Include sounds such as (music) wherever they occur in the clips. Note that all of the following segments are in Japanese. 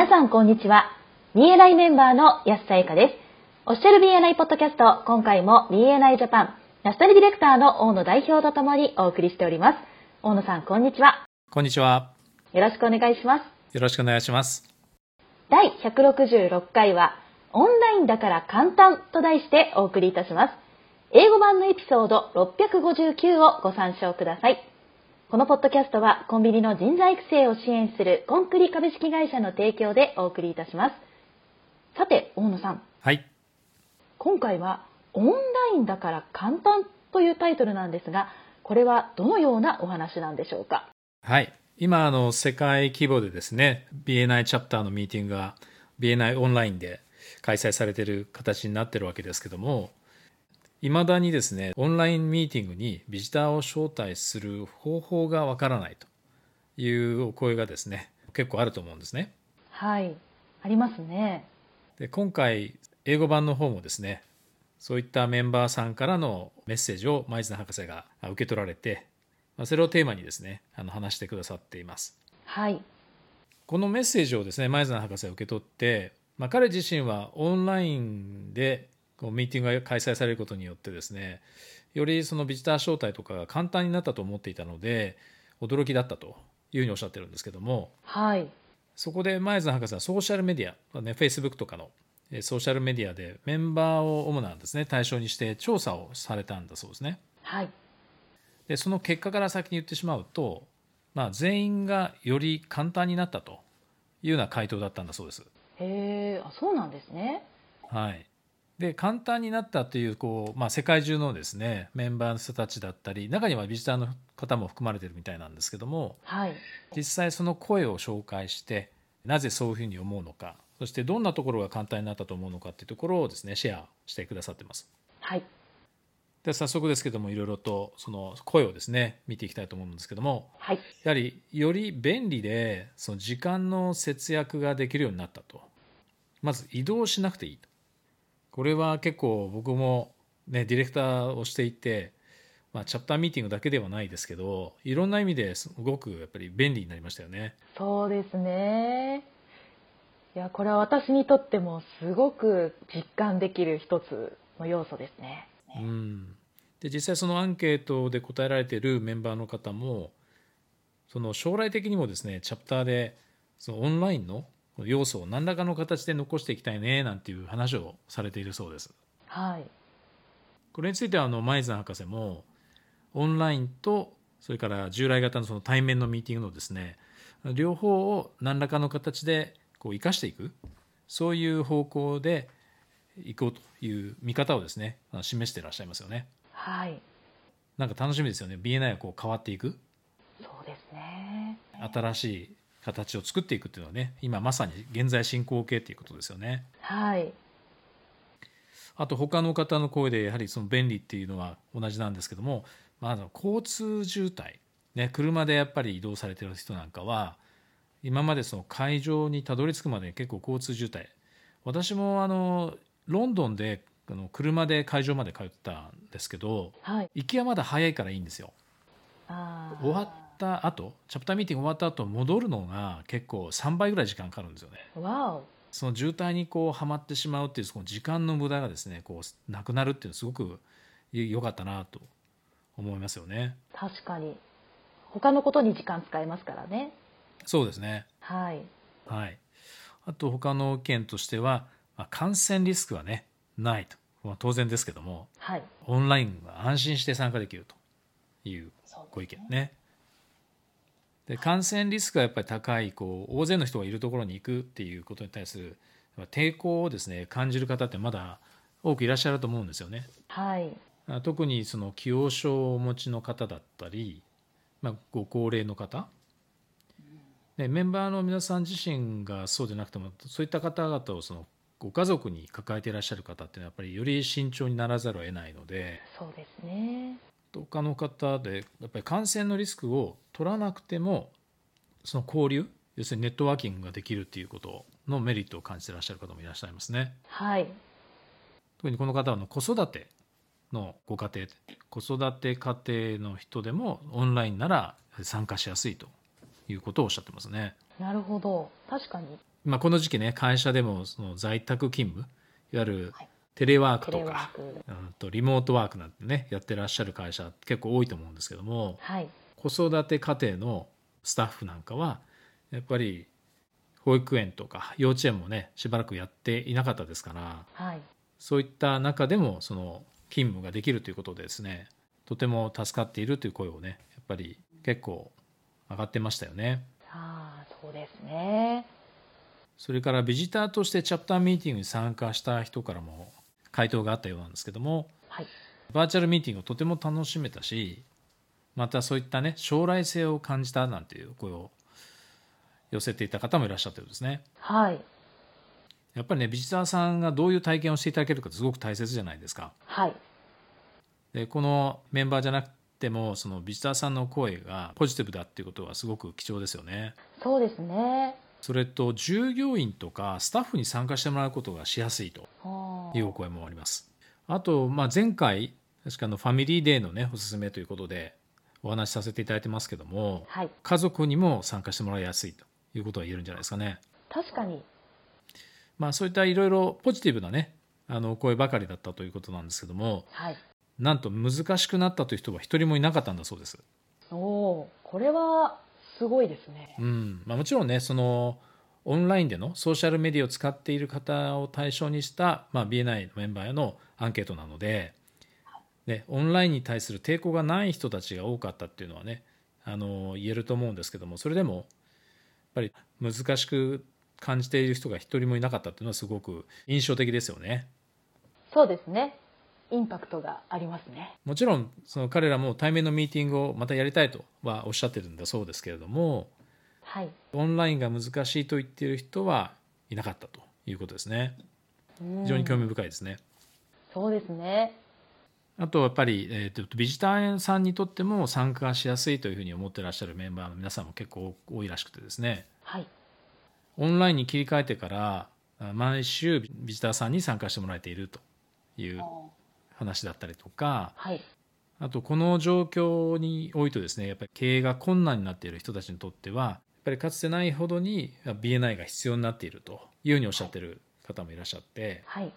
皆さんこんにちは。BNI メンバーの安さゆかです。オフィシャル BNI ポッドキャスト、今回も BNI ジャパン、ナショナルディレクターの大野代表とともにお送りしております。大野さん、こんにちは。こんにちは。よろしくお願いします。よろしくお願いします。第166回は、オンラインだから簡単と題してお送りいたします。英語版のエピソード659をご参照ください。このポッドキャストはコンビニの人材育成を支援するコンクリ株式会社の提供でお送りいたします。さて、大野さん。はい。今回はオンラインだから簡単というタイトルなんですが、これはどのようなお話なんでしょうか？はい。今、あの、世界規模でですね、BNI チャプターのミーティングが BNI オンラインで開催されている形になってるわけですけども、いまだにですね、オンラインミーティングにビジターを招待する方法がわからないというお声がですね、結構あると思うんですね。はい、ありますね。で今回、英語版の方もですね、そういったメンバーさんからのメッセージを舞鶴博士が受け取られて、それをテーマにですね、あの話してくださっています。はい。このメッセージをですね、舞鶴博士が受け取って、まあ、彼自身はオンラインでこうミーティングが開催されることによってですねよりそのビジター招待とかが簡単になったと思っていたので驚きだったというふうにおっしゃってるんですけども、はい、そこで前津博士はソーシャルメディア、ね、Facebook とかのソーシャルメディアでメンバーを主なんですね対象にして調査をされたんだそうですね。はい、でその結果から先に言ってしまうと、まあ、全員がより簡単になったというような回答だったんだそうです。へえそうなんですね。はいで簡単になったというこう、まあ、世界中のですねメンバーの人たちだったり中にはビジターの方も含まれてるみたいなんですけども、はい、実際その声を紹介してなぜそういうふうに思うのかそしてどんなところが簡単になったと思うのかっていうところをですねシェアしてくださってます。はい。で早速ですけどもいろいろとその声をですね見ていきたいと思うんですけども、はい、やはりより便利でその時間の節約ができるようになったと。まず移動しなくていいとこれは結構僕もねディレクターをしていて、まあ、チャプターミーティングだけではないですけどいろんな意味ですごくやっぱり便利になりましたよね。そうですねいやこれは私にとってもすごく実感できる一つの要素ですね。うん、で実際そのアンケートで答えられているメンバーの方もその将来的にもですねチャプターでそのオンラインの要素を何らかの形で残していきたいねなんていう話をされているそうです。はい、これについてはあの舞鶴博士もオンラインとそれから従来型のその対面のミーティングのですね両方を何らかの形でこう生かしていくそういう方向でいこうという見方をですね示していらっしゃいますよね。はい。なんか楽しみですよね。BNI はこう変わっていく。そうですね。新しい形を作っていくっていうのはね今まさに現在進行形っていうことですよね。はいあと他の方の声でやはりその便利っていうのは同じなんですけども、まあ、交通渋滞、ね、車でやっぱり移動されてる人なんかは今までその会場にたどり着くまで結構交通渋滞私もあのロンドンであの車で会場まで通ったんですけど、はい、行きはまだ早いからいいんですよ。終わった後チャプターミーティング終わった後戻るのが結構3倍ぐらい時間かかるんですよね。その渋滞にこうはまってしまうっていうその時間の無駄がですねこうなくなるっていうのはすごく良かったなと思いますよね。確かに他のことに時間使えますからね。そうですね。はい。はい。あと他の意見としては、まあ、感染リスクはねないと、まあ、当然ですけども、はい、オンラインは安心して参加できるというご意見ね。で感染リスクがやっぱり高いこう大勢の人がいるところに行くっていうことに対する抵抗をですね感じる方ってまだ多くいらっしゃると思うんですよね。はい、特にその既往症をお持ちの方だったり、まあ、ご高齢の方。でメンバーの皆さん自身がそうでなくてもそういった方々をそのご家族に抱えていらっしゃる方っていうのはやっぱりより慎重にならざるを得ないので。そうですね他の方でやっぱり感染のリスクを取らなくてもその交流要するにネットワーキングができるっていうことのメリットを感じていらっしゃる方もいらっしゃいますね。はい特にこの方はの子育てのご家庭子育て家庭の人でもオンラインなら参加しやすいということをおっしゃってますね。なるほど確かにまあ、この時期ね会社でもその在宅勤務いわゆるはいテレワークとか、ク。うんとリモートワークなんてねやってらっしゃる会社結構多いと思うんですけどもはい。子育て家庭のスタッフなんかはやっぱり保育園とか幼稚園もねしばらくやっていなかったですからはい。そういった中でもその勤務ができるということでですねとても助かっているという声をねやっぱり結構上がってましたよね。ああそうですね。それからビジターとしてチャプターミーティングに参加した人からも回答があったようなんですけどもはいバーチャルミーティングをとても楽しめたしまたそういったね将来性を感じたなんていう声を寄せていた方もいらっしゃったようですね。はいやっぱりねビジターさんがどういう体験をしていただけるかすごく大切じゃないですか。はいでこのメンバーじゃなくてもそのビジターさんの声がポジティブだっていうことはすごく貴重ですよね。そうですねそれと従業員とかスタッフに参加してもらうことがしやすいとあいうお声もあります。あと、まあ、前回確かあのファミリーデーのねおすすめということでお話しさせていただいてますけどもはい家族にも参加してもらいやすいということが言えるんじゃないですかね。確かにまあ、そういったいろいろポジティブなねあの声ばかりだったということなんですけどもはいなんと難しくなったという人は一人もいなかったんだそうです。おおーこれはすごいですねうんまあ、もちろんねそのオンラインでのソーシャルメディアを使っている方を対象にした、まあ、BNI のメンバーへのアンケートなので、ね、オンラインに対する抵抗がない人たちが多かったっていうのはねあの言えると思うんですけどもそれでもやっぱり難しく感じている人が一人もいなかったっていうのはすごく印象的ですよね。そうですねインパクトがありますねもちろんその彼らも対面のミーティングをまたやりたいとはおっしゃってるんだそうですけれどもはい。オンラインが難しいと言っている人はいなかったということですね。非常に興味深いですね。そうですね。あとやっぱり、えーとビジターさんにとっても参加しやすいというふうに思ってらっしゃるメンバーの皆さんも結構多いらしくてですね。はい。オンラインに切り替えてからあ毎週ビジターさんに参加してもらえているという話だったりとかはい。あとこの状況においてですねやっぱり経営が困難になっている人たちにとってはぱりかつてないほどに BNI が必要になっているというふうにおっしゃってる方もいらっしゃって、はい。やっ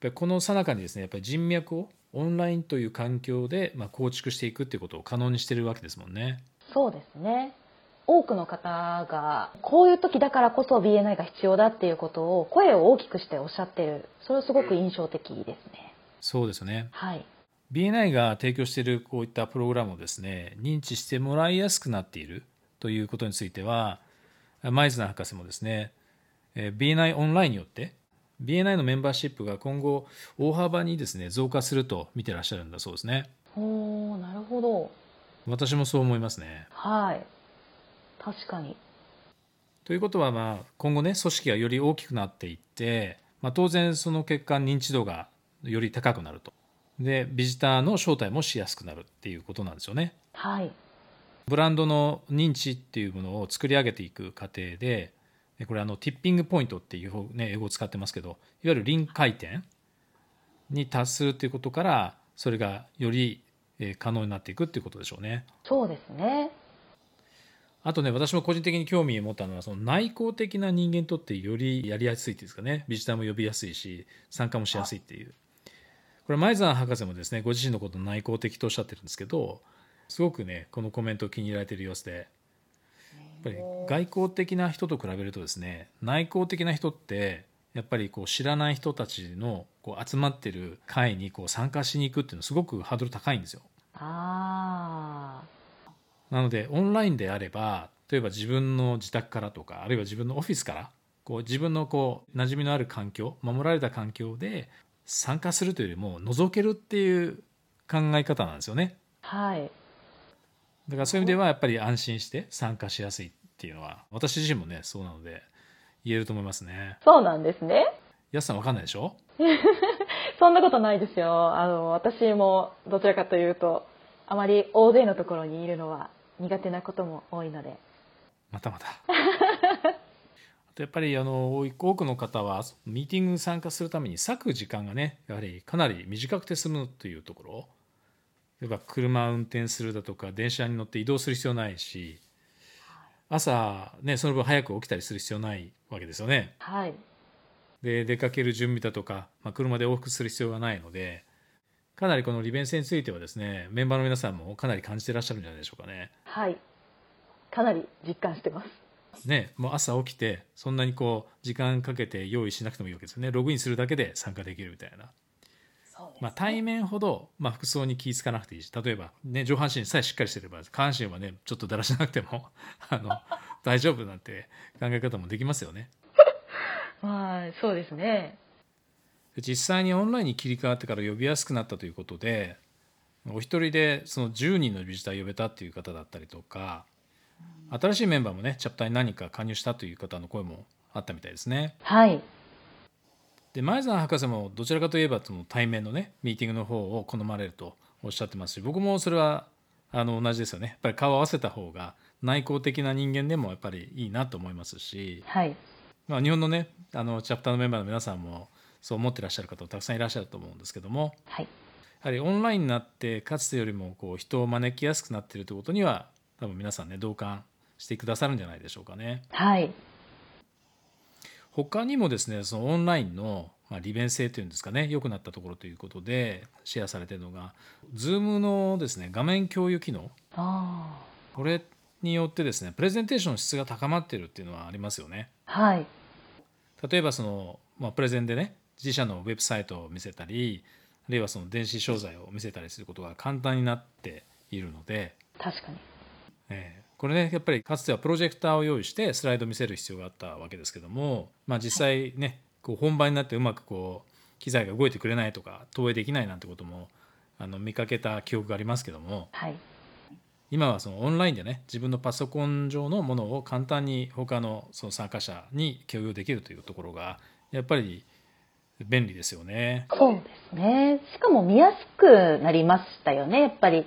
ぱりこの最中にですねやっぱり人脈をオンラインという環境でまあ構築していくっていうことを可能にしてるわけですもんね。そうですね。多くの方がこういう時だからこそ BNI が必要だっていうことを声を大きくしておっしゃってる。それはすごく印象的ですね。そうですよね。はい。BNI が提供しているこういったプログラムをですね認知してもらいやすくなっているということについてはマイズナー博士もですねえー BNI オンラインによって BNI のメンバーシップが今後大幅にですね増加すると見てらっしゃるんだそうですね。おおなるほど。私もそう思いますね。はい。確かに。ということは、まあ、今後ね組織がより大きくなっていって、まあ、当然その結果認知度がより高くなると。でビジターの招待もしやすくなるっていうことなんですよね。はいブランドの認知っていうものを作り上げていく過程ででこれあのティッピングポイントっていう、ね、英語を使ってますけどいわゆる臨界点に達するっていうことからそれがよりえー可能になっていくっていうことでしょうね。そうですね。あとね私も個人的に興味を持ったのはその内向的な人間にとってよりやりやすいっていうんですかね。ビジターも呼びやすいし参加もしやすいっていう。これ前澤博士もですねご自身のことを内向的とおっしゃってるんですけどすごくねこのコメントを気に入られている様子で。やっぱり外交的な人と比べるとですね内向的な人ってやっぱりこう知らない人たちのこう集まってる会にこう参加しに行くっていうのはすごくハードル高いんですよ。あなのでオンラインであれば例えば自分の自宅からとかあるいは自分のオフィスからこう自分のこう馴染みのある環境守られた環境で参加するというよりも覗けるっていう考え方なんですよね。あはいだからそういう意味ではやっぱり安心して参加しやすいっていうのは私自身もねそうなので言えると思いますね。そうなんですね。やすさんわかんないでしょ？(laughs) そんなことないですよ。あの私もどちらかというとあまり大勢のところにいるのは苦手なことも多いので。またまた。(laughs) あとやっぱりあの多くの方はミーティングに参加するために割く時間がねやはりかなり短くて済むというところ例えば車を運転するだとか電車に乗って移動する必要ないし朝ねその分早く起きたりする必要ないわけですよね。はい。で出かける準備だとか、まあ、車で往復する必要がないのでかなりこの利便性についてはですねメンバーの皆さんもかなり感じてらっしゃるんじゃないでしょうかね。はい。かなり実感してます。ね、もう朝起きてそんなにこう時間かけて用意しなくてもいいわけですよねログインするだけで参加できるみたいな、まあ、対面ほど、まあ、服装に気ぃつかなくていいし例えば、ね、上半身さえしっかりしてれば下半身はねちょっとだらしなくても (laughs) あの大丈夫なんて考え方もできますよね (laughs) はい、そうですね。で実際にオンラインに切り替わってから呼びやすくなったということでお一人でその10人のビジター呼べたっていう方だったりとか新しいメンバーもねチャプターに何か加入したという方の声もあったみたいですね。はい。で前澤博士もどちらかといえばその対面のねミーティングの方を好まれるとおっしゃってますし僕もそれはあの同じですよねやっぱり顔を合わせた方が内向的な人間でもやっぱりいいなと思いますし、はい。まあ、日本のねあのチャプターのメンバーの皆さんもそう思ってらっしゃる方もたくさんいらっしゃると思うんですけどもはい。やはりオンラインになってかつてよりもこう人を招きやすくなっているということには多分皆さんね同感してくださるんじゃないでしょうかね。はい。他にもですねそのオンラインのまあ利便性というんですかね良くなったところということでシェアされているのが Zoom のですね画面共有機能あこれによってですねプレゼンテーションの質が高まっているっていうのはありますよね。あ。はい。例えばその、まあ、プレゼンでね自社のウェブサイトを見せたりあるいはその電子商材を見せたりすることが簡単になっているので、確かに。えーこれねやっぱりかつてはプロジェクターを用意してスライドを見せる必要があったわけですけども、まあ、実際ねこう本番になってうまくこう機材が動いてくれないとか投影できないなんてこともあの見かけた記憶がありますけどもはい。今はそのオンラインでね自分のパソコン上のものを簡単に他のその参加者に共有できるというところがやっぱり便利ですよね。そうですね。しかも見やすくなりましたよね。やっぱり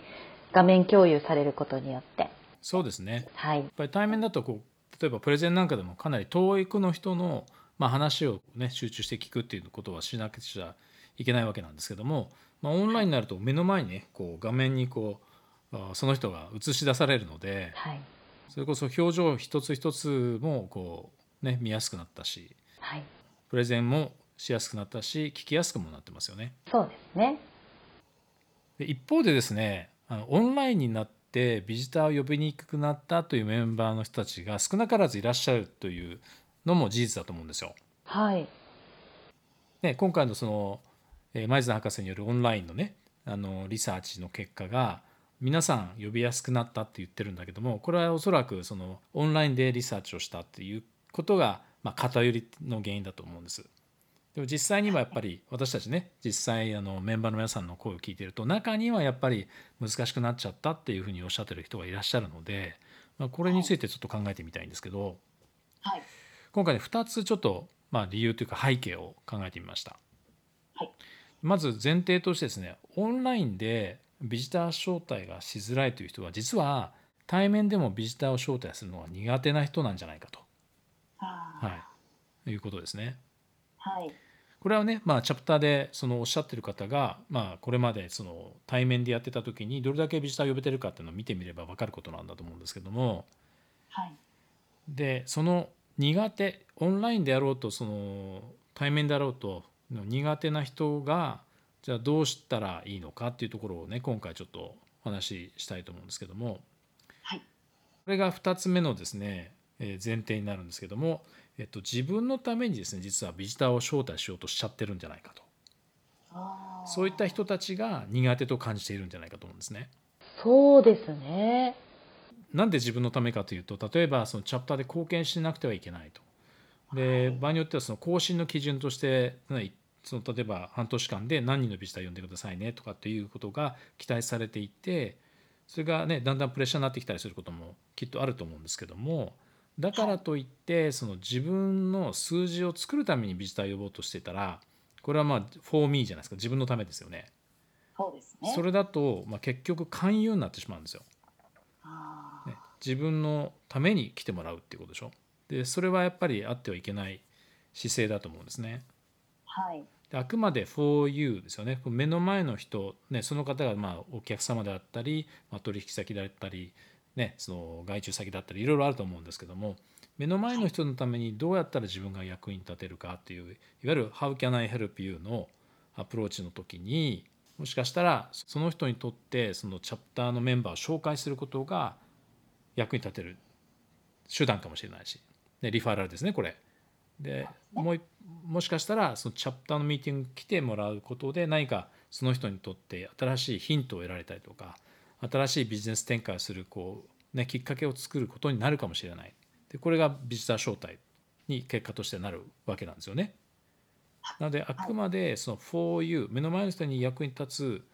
画面共有されることによって。そうですねはい。やっぱり対面だとこう例えばプレゼンなんかでもかなり遠くの人の、まあ、話を、ね、集中して聞くっていうことはしなくちゃいけないわけなんですけども、まあ、オンラインになると目の前にねこう画面にこうあその人が映し出されるのではい。それこそ表情一つ一つもこう、ね、見やすくなったしはい。プレゼンもしやすくなったし聞きやすくもなってますよね。そうですね。で一方でですねあのオンラインになってビジターを呼びにくくなったというメンバーの人たちが少なからずいらっしゃるというのも事実だと思うんですよ。はい。ね、今回のその、えー前津博士によるオンラインのねあのリサーチの結果が皆さん呼びやすくなったって言ってるんだけどもこれはおそらくそのオンラインでリサーチをしたっていうことが、まあ、偏りの原因だと思うんです。でも実際にはやっぱり私たちね実際あのメンバーの皆さんの声を聞いてると中にはやっぱり難しくなっちゃったっていうふうにおっしゃってる人がいらっしゃるので、まあ、これについてちょっと考えてみたいんですけどはい。今回ね2つちょっと、まあ、理由というか背景を考えてみました。はいまず前提としてですねオンラインでビジター招待がしづらいという人は実は対面でもビジターを招待するのが苦手な人なんじゃないかと、はい、いうことですね。はい。これはね、まあ、チャプターでそのおっしゃってる方が、まあ、これまでその対面でやってた時にどれだけビジターを呼べてるかっていうのを見てみれば分かることなんだと思うんですけどもはい。でその苦手オンラインであろうとその対面であろうとの苦手な人がじゃあどうしたらいいのかっていうところをね今回ちょっとお話ししたいと思うんですけどもはい。これが2つ目のですね、えー前提になるんですけども、えっと、自分のためにですね実はビジターを招待しようとしちゃってるんじゃないかとそういった人たちが苦手と感じているんじゃないかと思うんですね。そうですね。なんで自分のためかというと例えばそのチャプターで貢献しなくてはいけないと。で場合によってはその更新の基準としてねその例えば半年間で何人のビジター呼んでくださいねとかっていうことが期待されていてそれがねだんだんプレッシャーになってきたりすることもきっとあると思うんですけどもだからといってその自分の数字を作るためにビジター呼ぼうとしてたらこれはまあ for me じゃないですか自分のためですよね。そうですね。それだと、まあ、結局勧誘になってしまうんですよ。ね、自分のために来てもらうっていうことでしょでそれはやっぱりあってはいけない姿勢だと思うんですねはい。であくまで for you ですよね目の前の人、ね、その方がまあお客様であったり、まあ、取引先だったりね、その外注先だったりいろいろあると思うんですけども目の前の人のためにどうやったら自分が役に立てるかっていういわゆる「How can I help you?」のアプローチの時にもしかしたらその人にとってそのチャプターのメンバーを紹介することが役に立てる手段かもしれないし、でリファラルですねこれ。でもうもしかしたらそのチャプターのミーティング来てもらうことで何かその人にとって新しいヒントを得られたりとか新しいビジネス展開をするこう、ね、きっかけを作ることになるかもしれないでこれがビジター招待に結果としてなるわけなんですよね。なのであくまでその for you 目の前の人に役に立つ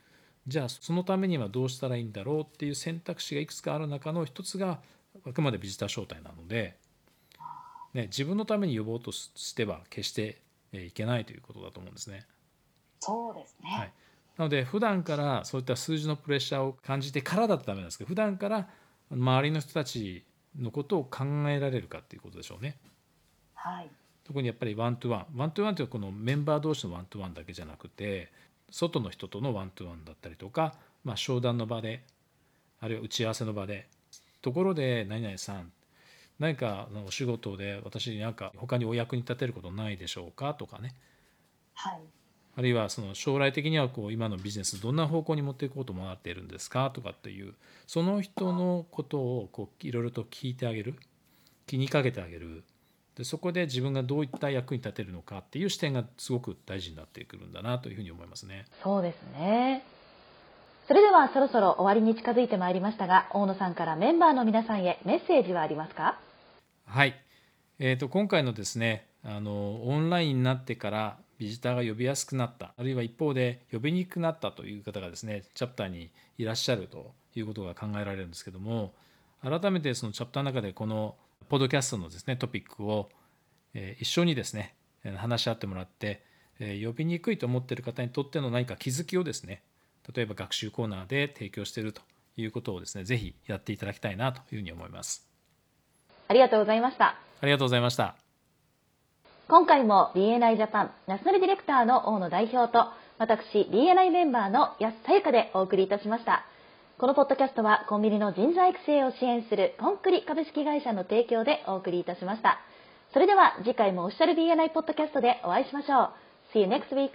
じゃあそのためにはどうしたらいいんだろうっていう選択肢がいくつかある中の一つがあくまでビジター招待なので、ね、自分のために呼ぼうとしては決していけないということだと思うんですね。そうですね、はい、なので普段からそういった数字のプレッシャーを感じてからだとダメなんですけど普段から周りの人たちのことを考えられるかっていうことでしょうね。はい。特にやっぱり one to one。one to one というのはこのメンバー同士の one to one だけじゃなくて外の人との one to one だったりとか、まあ、商談の場であるいは打ち合わせの場でところで何々さん何かお仕事で私に何か他にお役に立てることないでしょうかとかね、はい、あるいはその将来的にはこう今のビジネスどんな方向に持っていこうと思っているんですかとかっていうその人のことをこういろいろと聞いてあげる気にかけてあげるでそこで自分がどういった役に立てるのかっていう視点がすごく大事になってくるんだなというふうに思いますね。そうですね。それではそろそろ終わりに近づいてまいりましたが、大野さんからメンバーの皆さんへメッセージはありますか？はい。えーと、今回のですねあのオンラインになってからビジターが呼びやすくなった。あるいは一方で呼びにくくなったという方がですねチャプターにいらっしゃるということが考えられるんですけども改めてそのチャプターの中でこのポッドキャストのですねトピックを、え一緒にですね話し合ってもらって、え呼びにくいと思っている方にとっての何か気づきをですね例えば学習コーナーで提供しているということをですねぜひやっていただきたいなというふうに思います。ありがとうございました。ありがとうございました今回も BNI ジャパンナショナルディレクターの大野代表と私 BNI メンバーの安さゆかでお送りいたしましたこのポッドキャストはコンビニの人材育成を支援するコンクリ株式会社の提供でお送りいたしました。それでは次回もオフィシャル BNI ポッドキャストでお会いしましょう。See you next week!